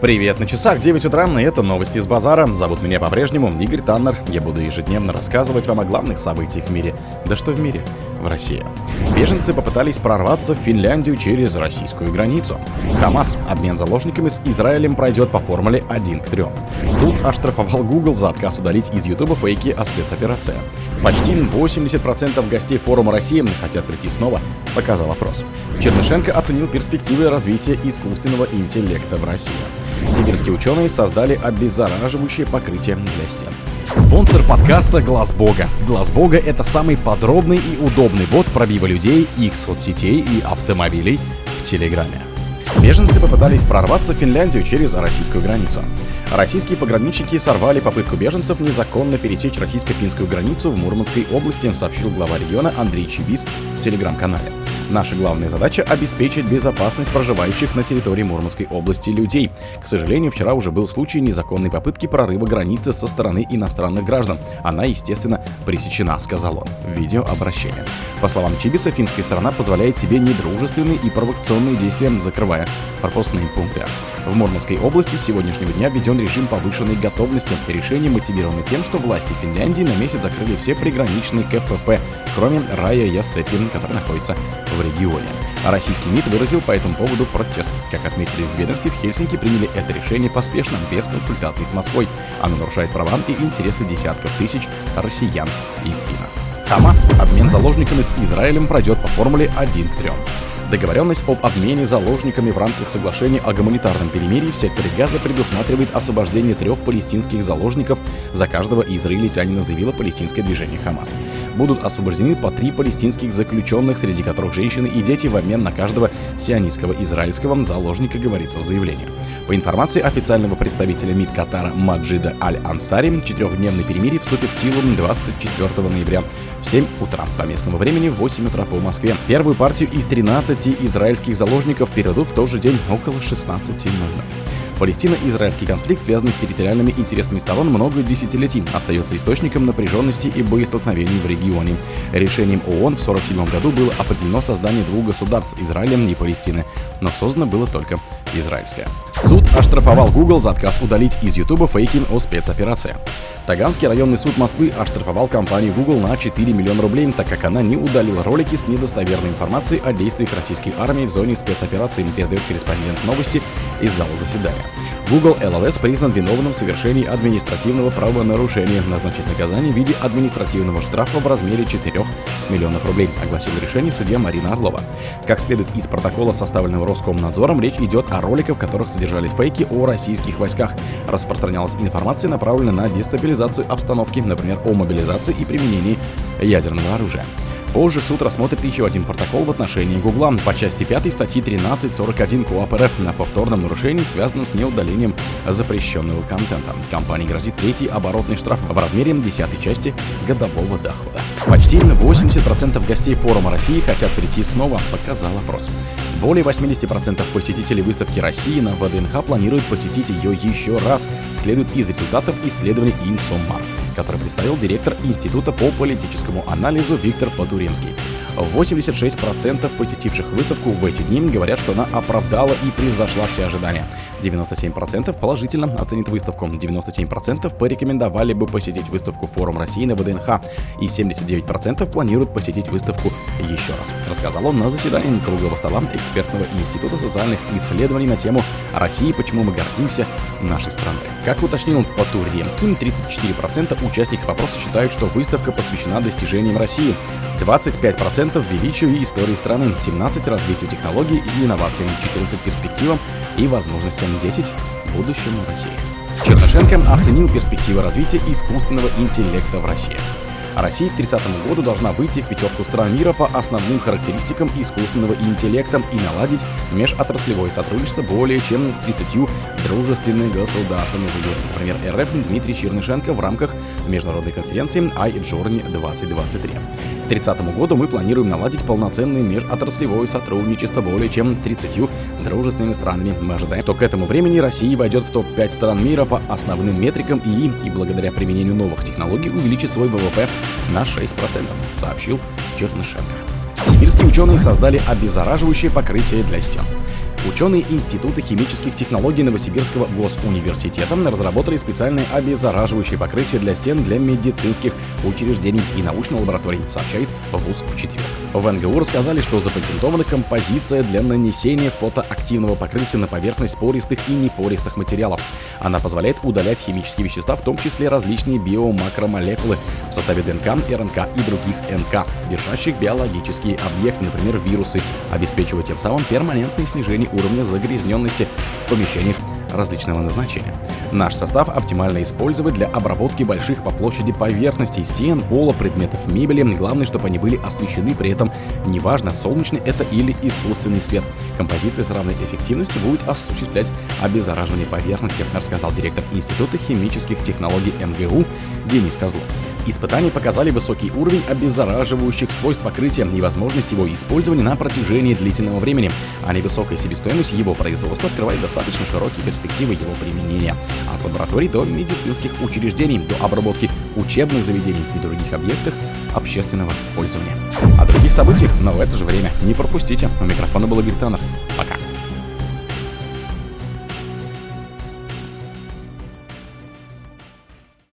Привет, на часах 9 утра, и это новости из базара. Зовут меня по-прежнему Игорь Таннер. Я буду ежедневно рассказывать вам о главных событиях в мире. Да что в мире? В России. Беженцы попытались прорваться в Финляндию через российскую границу. Хамас. Обмен заложниками с Израилем пройдет по формуле 1 к 3. Суд оштрафовал Google за отказ удалить из YouTube фейки о спецоперации. Почти 80% гостей форума России хотят прийти снова, показал опрос. Чернышенко оценил перспективы развития искусственного интеллекта в России. Сибирские ученые создали обеззараживающее покрытие для стен. Спонсор подкаста Глаз Бога. Глаз Бога это самый подробный и удобный бот пробива людей, их соцсетей и автомобилей в Телеграме. Беженцы попытались прорваться в Финляндию через российскую границу. Российские пограничники сорвали попытку беженцев незаконно пересечь российско-финскую границу в Мурманской области, сообщил глава региона Андрей Чибис в телеграм-канале. Наша главная задача — обеспечить безопасность проживающих на территории Мурманской области людей. К сожалению, вчера уже был случай незаконной попытки прорыва границы со стороны иностранных граждан. Она, естественно, пресечена, сказал он в видеообращении. По словам Чибиса, финская сторона позволяет себе недружественные и провокационные действия, закрывая пропускные пункты. В Мурманской области с сегодняшнего дня введен режим повышенной готовности. Решение мотивировано тем, что власти Финляндии на месяц закрыли все приграничные КПП, кроме Рая Ясепин, который находится в регионе. Российский МИД выразил по этому поводу протест. Как отметили в ведомстве, в Хельсинки приняли это решение поспешно, без консультаций с Москвой. Оно нарушает права и интересы десятков тысяч россиян и финнов. Хамас. Обмен заложниками с Израилем пройдет по формуле 1 к 3. Договоренность об обмене заложниками в рамках соглашения о гуманитарном перемирии в секторе Газа предусматривает освобождение трех палестинских заложников за каждого израильтянина, заявило палестинское движение Хамас. Будут освобождены по три палестинских заключенных, среди которых женщины и дети, в обмен на каждого сионистского израильского заложника, говорится в заявлении. По информации официального представителя МИД Катара Маджида Аль-Ансари, четырехдневный перемирие вступит в силу 24 ноября в 7 утра по местному времени, в 8 утра по Москве. Первую партию из 13 израильских заложников передадут в тот же день около 16.00. Палестино-израильский конфликт, связанный с территориальными интересами сторон много десятилетий, остается источником напряженности и боестолкновений в регионе. Решением ООН в 1947 году было определено создание двух государств – Израиля и Палестины, но создано было только израильское. Суд оштрафовал Google за отказ удалить из YouTube фейки о спецоперации. Таганский районный суд Москвы оштрафовал компанию Google на 4 миллиона рублей, так как она не удалила ролики с недостоверной информацией о действиях российской армии в зоне спецоперации, передает корреспондент новости из зала заседания. Google LLS признан виновным в совершении административного правонарушения. Назначить наказание в виде административного штрафа в размере 4 миллионов рублей, огласил решение судья Марина Орлова. Как следует из протокола, составленного Роскомнадзором, речь идет о роликах, в которых содержались фейки о российских войсках. Распространялась информация, направленная на дестабилизацию обстановки, например, о мобилизации и применении ядерного оружия. Позже суд рассмотрит еще один протокол в отношении Гугла по части 5 статьи 13.41 КОАП РФ на повторном нарушении, связанном с неудалением запрещенного контента. Компании грозит третий оборотный штраф в размере десятой части годового дохода. Почти 80% гостей форума России хотят прийти снова, показал опрос. Более 80% посетителей выставки России на ВДНХ планируют посетить ее еще раз, следует из результатов исследований Инсоммар который представил директор Института по политическому анализу Виктор Потуремский. 86% посетивших выставку в эти дни говорят, что она оправдала и превзошла все ожидания. 97% положительно оценит выставку, 97% порекомендовали бы посетить выставку Форум России на ВДНХ и 79% планируют посетить выставку еще раз. Рассказал он на заседании круглого стола экспертного института социальных исследований на тему «России. Почему мы гордимся нашей страной». Как уточнил Потуремский, 34% участников опроса считают, что выставка посвящена достижениям России, 25% величию и истории страны, 17% развитию технологий и инновациям, 14% перспективам и возможностям, 10% будущему России. Чернышенко оценил перспективы развития искусственного интеллекта в России. Россия к 30 году должна выйти в пятерку стран мира по основным характеристикам искусственного интеллекта и наладить межотраслевое сотрудничество более чем с 30 дружественными государствами, заявил вице-премьер РФ Дмитрий Чернышенко в рамках международной конференции iJourney 2023. К 30 году мы планируем наладить полноценное межотраслевое сотрудничество более чем с 30 дружественными странами. Мы ожидаем, что к этому времени Россия войдет в топ-5 стран мира по основным метрикам и, и благодаря применению новых технологий увеличит свой ВВП на 6%, сообщил Чернышенко. Сибирские ученые создали обеззараживающее покрытие для стен. Ученые Института химических технологий Новосибирского госуниверситета разработали специальное обеззараживающее покрытие для стен для медицинских учреждений и научной лабораторий, сообщает ВУЗ в четверг. В НГУ рассказали, что запатентована композиция для нанесения фотоактивного покрытия на поверхность пористых и непористых материалов. Она позволяет удалять химические вещества, в том числе различные биомакромолекулы в составе ДНК, РНК и других НК, содержащих биологические объекты, например, вирусы, обеспечивая тем самым перманентное снижение уровня загрязненности в помещениях различного назначения. Наш состав оптимально использовать для обработки больших по площади поверхностей, стен, пола, предметов мебели. Главное, чтобы они были освещены при этом неважно, солнечный это или искусственный свет. Композиция с равной эффективностью будет осуществлять обеззараживание поверхности, рассказал директор Института химических технологий МГУ Денис Козлов. Испытания показали высокий уровень обеззараживающих свойств покрытия и возможность его использования на протяжении длительного времени, а невысокая себестоимость его производства открывает достаточно широкие перспективы его применения от лабораторий до медицинских учреждений, до обработки учебных заведений и других объектов общественного пользования. О других событиях, но в это же время не пропустите. У микрофона был Игорь Таннер. Пока.